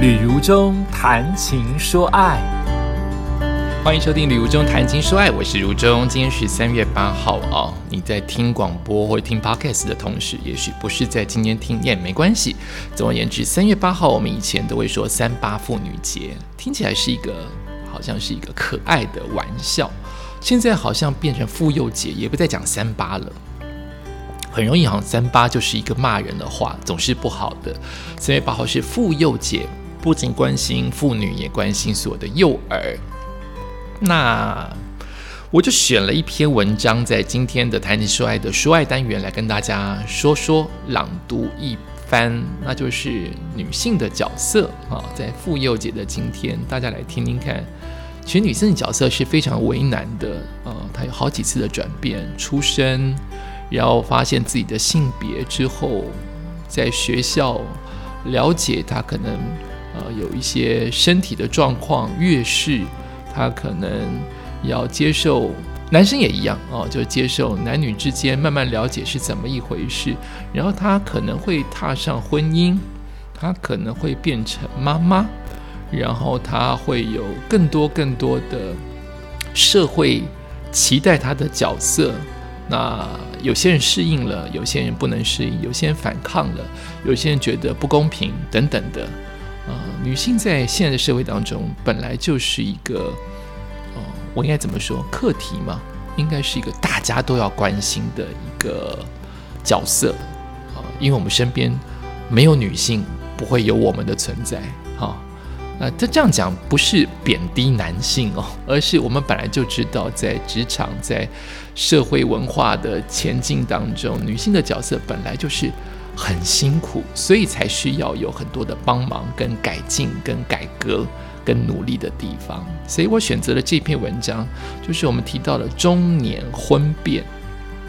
旅如中谈情说爱，欢迎收听《旅如中谈情说爱》，我是如中。今天是三月八号哦，你在听广播或听 podcast 的同时，也许不是在今天听也没关系。总而言之，三月八号我们以前都会说三八妇女节，听起来是一个好像是一个可爱的玩笑，现在好像变成妇幼节，也不再讲三八了。很容易，好像三八就是一个骂人的话，总是不好的。三月八号是妇幼节，不仅关心妇女，也关心所有的幼儿。那我就选了一篇文章，在今天的谈情说爱的说爱单元来跟大家说说朗读一番，那就是女性的角色啊，在妇幼节的今天，大家来听听看。其实女性的角色是非常为难的啊，她有好几次的转变，出生。然后发现自己的性别之后，在学校了解她可能呃有一些身体的状况，越是他可能要接受，男生也一样哦，就接受男女之间慢慢了解是怎么一回事。然后他可能会踏上婚姻，他可能会变成妈妈，然后他会有更多更多的社会期待他的角色。那有些人适应了，有些人不能适应，有些人反抗了，有些人觉得不公平等等的。呃，女性在现在的社会当中本来就是一个，哦，我应该怎么说？课题嘛，应该是一个大家都要关心的一个角色啊，因为我们身边没有女性，不会有我们的存在，哈。呃，这这样讲不是贬低男性哦，而是我们本来就知道，在职场、在社会文化的前进当中，女性的角色本来就是很辛苦，所以才需要有很多的帮忙、跟改进、跟改革、跟努力的地方。所以我选择了这篇文章，就是我们提到的中年婚变。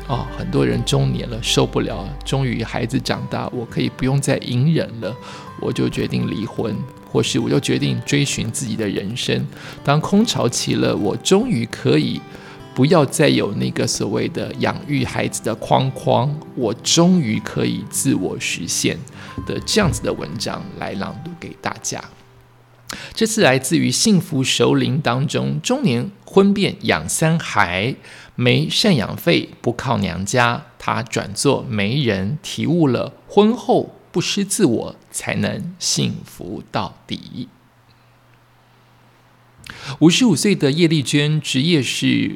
哦，很多人中年了受不了，终于孩子长大，我可以不用再隐忍了，我就决定离婚。或是我就决定追寻自己的人生。当空巢期了，我终于可以不要再有那个所谓的养育孩子的框框，我终于可以自我实现的这样子的文章来朗读给大家。这次来自于《幸福熟龄》当中，中年婚变养三孩，没赡养费，不靠娘家，他转做媒人，体悟了婚后。不失自我，才能幸福到底。五十五岁的叶丽娟，职业是。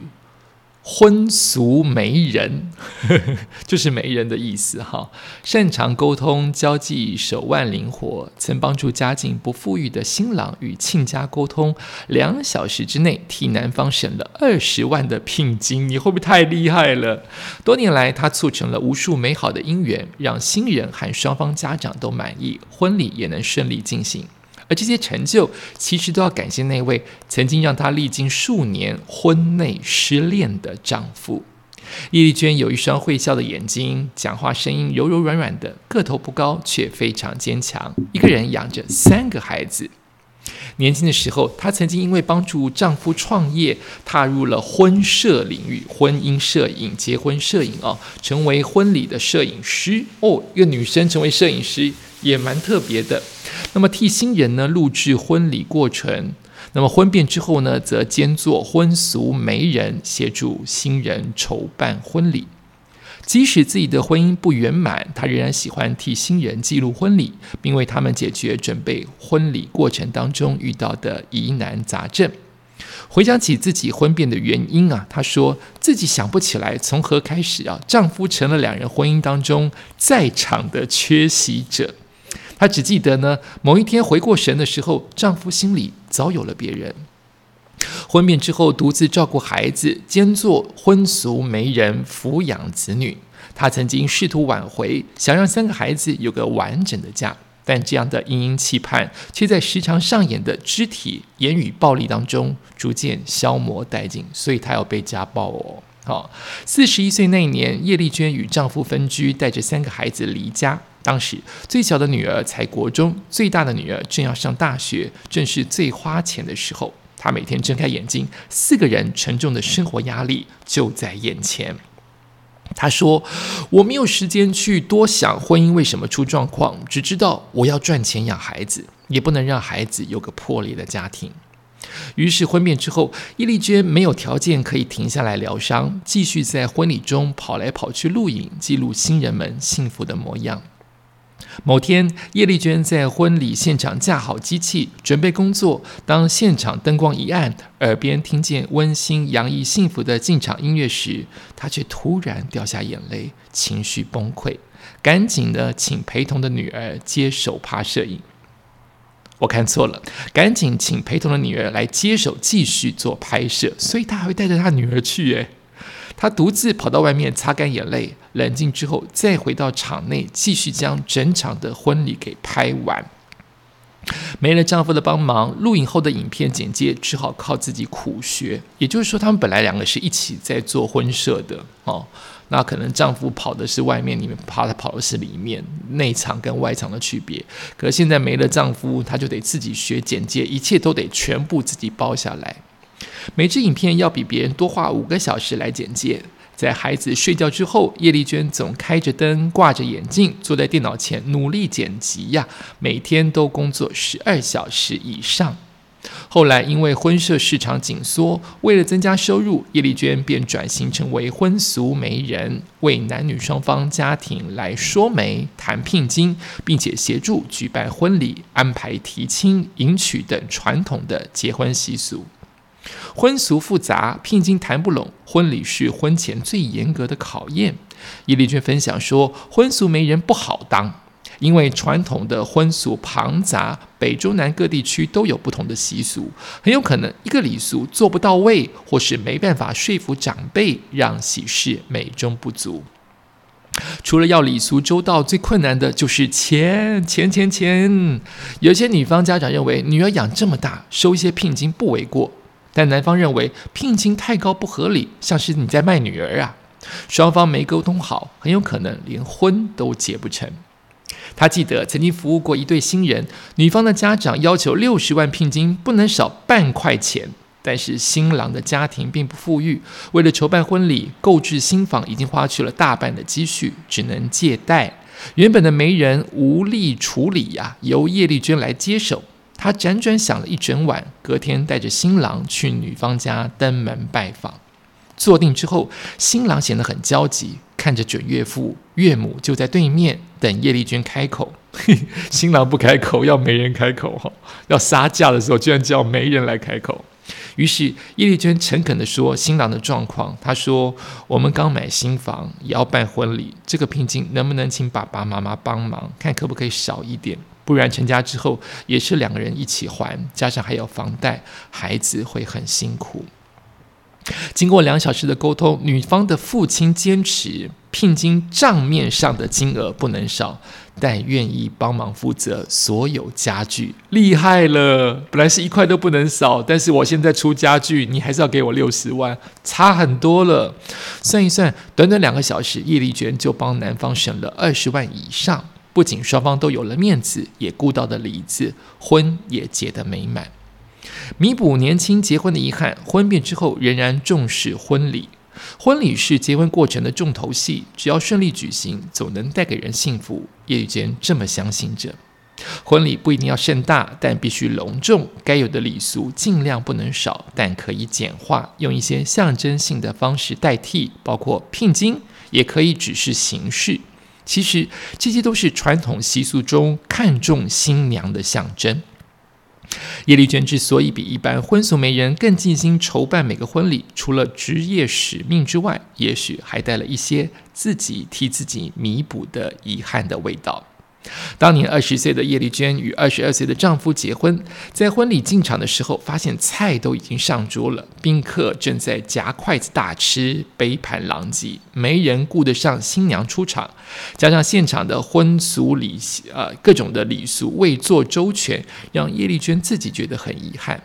婚俗媒人，就是媒人的意思哈。擅长沟通交际，手腕灵活，曾帮助家境不富裕的新郎与亲家沟通，两小时之内替男方省了二十万的聘金。你会不会太厉害了？多年来，他促成了无数美好的姻缘，让新人和双方家长都满意，婚礼也能顺利进行。而这些成就，其实都要感谢那位曾经让她历经数年婚内失恋的丈夫。叶丽娟有一双会笑的眼睛，讲话声音柔柔软软的，个头不高却非常坚强。一个人养着三个孩子。年轻的时候，她曾经因为帮助丈夫创业，踏入了婚摄领域，婚姻摄影、结婚摄影啊，成为婚礼的摄影师。哦，一个女生成为摄影师也蛮特别的。那么替新人呢录制婚礼过程，那么婚变之后呢，则兼做婚俗媒人，协助新人筹办婚礼。即使自己的婚姻不圆满，他仍然喜欢替新人记录婚礼，并为他们解决准备婚礼过程当中遇到的疑难杂症。回想起自己婚变的原因啊，她说自己想不起来从何开始啊，丈夫成了两人婚姻当中在场的缺席者。她只记得呢，某一天回过神的时候，丈夫心里早有了别人。婚变之后，独自照顾孩子，兼做婚俗媒人，抚养子女。她曾经试图挽回，想让三个孩子有个完整的家，但这样的殷殷期盼，却在时常上演的肢体、言语暴力当中逐渐消磨殆尽。所以她要被家暴哦。好，四十一岁那年，叶丽娟与丈夫分居，带着三个孩子离家。当时最小的女儿才国中，最大的女儿正要上大学，正是最花钱的时候。她每天睁开眼睛，四个人沉重的生活压力就在眼前。她说：“我没有时间去多想婚姻为什么出状况，只知道我要赚钱养孩子。”也不能让孩子有个破裂的家庭。于是婚变之后，叶丽娟没有条件可以停下来疗伤，继续在婚礼中跑来跑去录影，记录新人们幸福的模样。某天，叶丽娟在婚礼现场架好机器，准备工作。当现场灯光一暗，耳边听见温馨洋溢幸福的进场音乐时，她却突然掉下眼泪，情绪崩溃，赶紧的请陪同的女儿接手拍摄影。我看错了，赶紧请陪同的女儿来接手继续做拍摄，所以她还会带着她女儿去。诶，他独自跑到外面擦干眼泪，冷静之后再回到场内，继续将整场的婚礼给拍完。没了丈夫的帮忙，录影后的影片剪接只好靠自己苦学。也就是说，他们本来两个是一起在做婚摄的哦。那可能丈夫跑的是外面，你们怕他跑的是里面内场跟外场的区别。可现在没了丈夫，她就得自己学剪接，一切都得全部自己包下来。每支影片要比别人多花五个小时来剪接。在孩子睡觉之后，叶丽娟总开着灯，挂着眼镜，坐在电脑前努力剪辑呀，每天都工作十二小时以上。后来因为婚摄市场紧缩，为了增加收入，叶丽娟便转型成为婚俗媒人，为男女双方家庭来说媒、谈聘金，并且协助举办婚礼、安排提亲、迎娶等传统的结婚习俗。婚俗复杂，聘金谈不拢，婚礼是婚前最严格的考验。叶丽娟分享说，婚俗媒人不好当。因为传统的婚俗庞杂，北中南各地区都有不同的习俗，很有可能一个礼俗做不到位，或是没办法说服长辈，让喜事美中不足。除了要礼俗周到，最困难的就是钱钱钱钱。有些女方家长认为女儿养这么大，收一些聘金不为过，但男方认为聘金太高不合理，像是你在卖女儿啊。双方没沟通好，很有可能连婚都结不成。他记得曾经服务过一对新人，女方的家长要求六十万聘金，不能少半块钱。但是新郎的家庭并不富裕，为了筹办婚礼、购置新房，已经花去了大半的积蓄，只能借贷。原本的媒人无力处理呀，由叶丽娟来接手。她辗转想了一整晚，隔天带着新郎去女方家登门拜访。坐定之后，新郎显得很焦急。看着准岳父岳母就在对面等叶丽娟开口，新郎不开口，要媒人开口哈。要杀价的时候，居然叫媒人来开口。于是叶丽娟诚恳地说新郎的状况。她说：“我们刚买新房，也要办婚礼，这个聘金能不能请爸爸妈妈帮忙，看可不可以少一点？不然成家之后也是两个人一起还，加上还有房贷，孩子会很辛苦。”经过两小时的沟通，女方的父亲坚持聘金账面上的金额不能少，但愿意帮忙负责所有家具。厉害了，本来是一块都不能少，但是我现在出家具，你还是要给我六十万，差很多了。算一算，短短两个小时，叶丽娟就帮男方省了二十万以上，不仅双方都有了面子，也顾到的里子，婚也结得美满。弥补年轻结婚的遗憾，婚变之后仍然重视婚礼。婚礼是结婚过程的重头戏，只要顺利举行，总能带给人幸福。叶雨娟这么相信着。婚礼不一定要盛大，但必须隆重。该有的礼俗尽量不能少，但可以简化，用一些象征性的方式代替，包括聘金，也可以只是形式。其实这些都是传统习俗中看重新娘的象征。叶丽娟之所以比一般婚俗媒人更尽心筹办每个婚礼，除了职业使命之外，也许还带了一些自己替自己弥补的遗憾的味道。当年二十岁的叶丽娟与二十二岁的丈夫结婚，在婚礼进场的时候，发现菜都已经上桌了，宾客正在夹筷子大吃，杯盘狼藉，没人顾得上新娘出场。加上现场的婚俗礼，呃，各种的礼俗未做周全，让叶丽娟自己觉得很遗憾。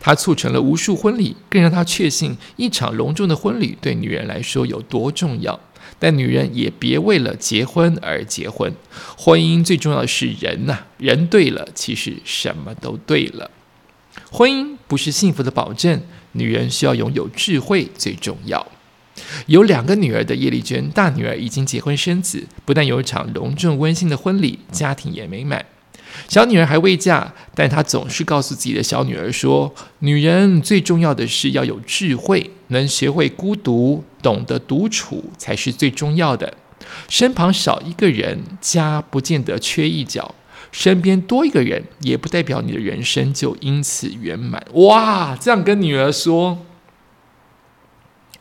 她促成了无数婚礼，更让她确信一场隆重的婚礼对女人来说有多重要。但女人也别为了结婚而结婚，婚姻最重要的是人呐，人对了，其实什么都对了。婚姻不是幸福的保证，女人需要拥有智慧最重要。有两个女儿的叶丽娟，大女儿已经结婚生子，不但有一场隆重温馨的婚礼，家庭也美满。小女儿还未嫁，但她总是告诉自己的小女儿说：“女人最重要的是要有智慧，能学会孤独，懂得独处才是最重要的。身旁少一个人，家不见得缺一角；身边多一个人，也不代表你的人生就因此圆满。”哇，这样跟女儿说。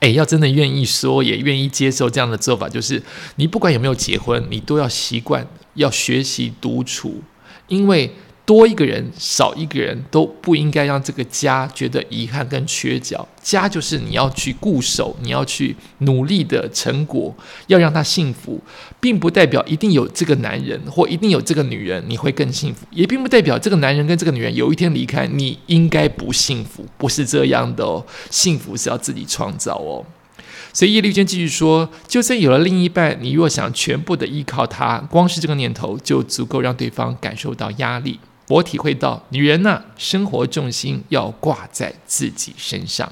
哎，要真的愿意说，也愿意接受这样的做法，就是你不管有没有结婚，你都要习惯要学习独处，因为。多一个人，少一个人，都不应该让这个家觉得遗憾跟缺角。家就是你要去固守，你要去努力的成果，要让他幸福，并不代表一定有这个男人或一定有这个女人你会更幸福，也并不代表这个男人跟这个女人有一天离开你应该不幸福，不是这样的哦。幸福是要自己创造哦。所以叶丽娟继续说：“就算有了另一半，你若想全部的依靠他，光是这个念头就足够让对方感受到压力。”我体会到，女人呢，生活重心要挂在自己身上。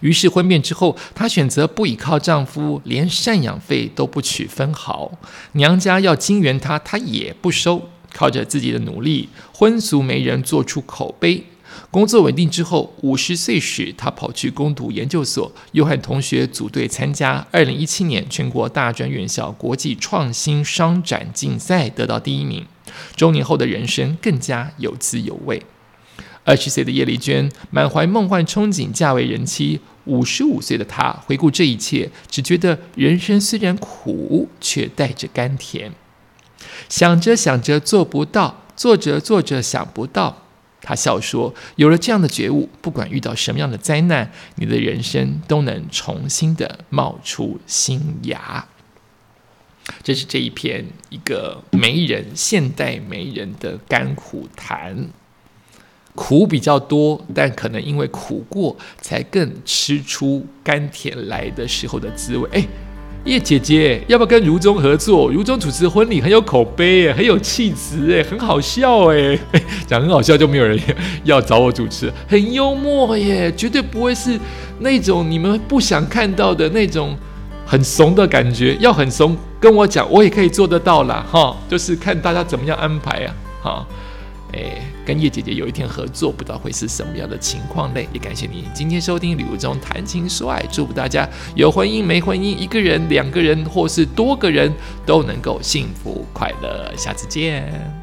于是婚变之后，她选择不依靠丈夫，连赡养费都不取分毫。娘家要金援她，她也不收，靠着自己的努力，婚俗媒人做出口碑。工作稳定之后，五十岁时，他跑去攻读研究所，又和同学组队参加二零一七年全国大专院校国际创新商展竞赛，得到第一名。中年后的人生更加有滋有味。二十岁的叶丽娟满怀梦幻憧憬嫁为人妻，五十五岁的她回顾这一切，只觉得人生虽然苦，却带着甘甜。想着想着做不到，做着做着想不到，他笑说：“有了这样的觉悟，不管遇到什么样的灾难，你的人生都能重新的冒出新芽。”这是这一篇一个媒人现代媒人的甘苦谈，苦比较多，但可能因为苦过，才更吃出甘甜来的时候的滋味。哎，叶姐姐，要不要跟如中合作？如中主持婚礼很有口碑，哎，很有气质，哎，很好笑，哎，讲很好笑就没有人要找我主持，很幽默耶，绝对不会是那种你们不想看到的那种。很怂的感觉，要很怂，跟我讲，我也可以做得到啦。哈，就是看大家怎么样安排啊，哈，诶，跟叶姐姐有一天合作，不知道会是什么样的情况嘞？也感谢你今天收听《礼物中谈情说爱》，祝福大家有婚姻没婚姻，一个人、两个人或是多个人都能够幸福快乐，下次见。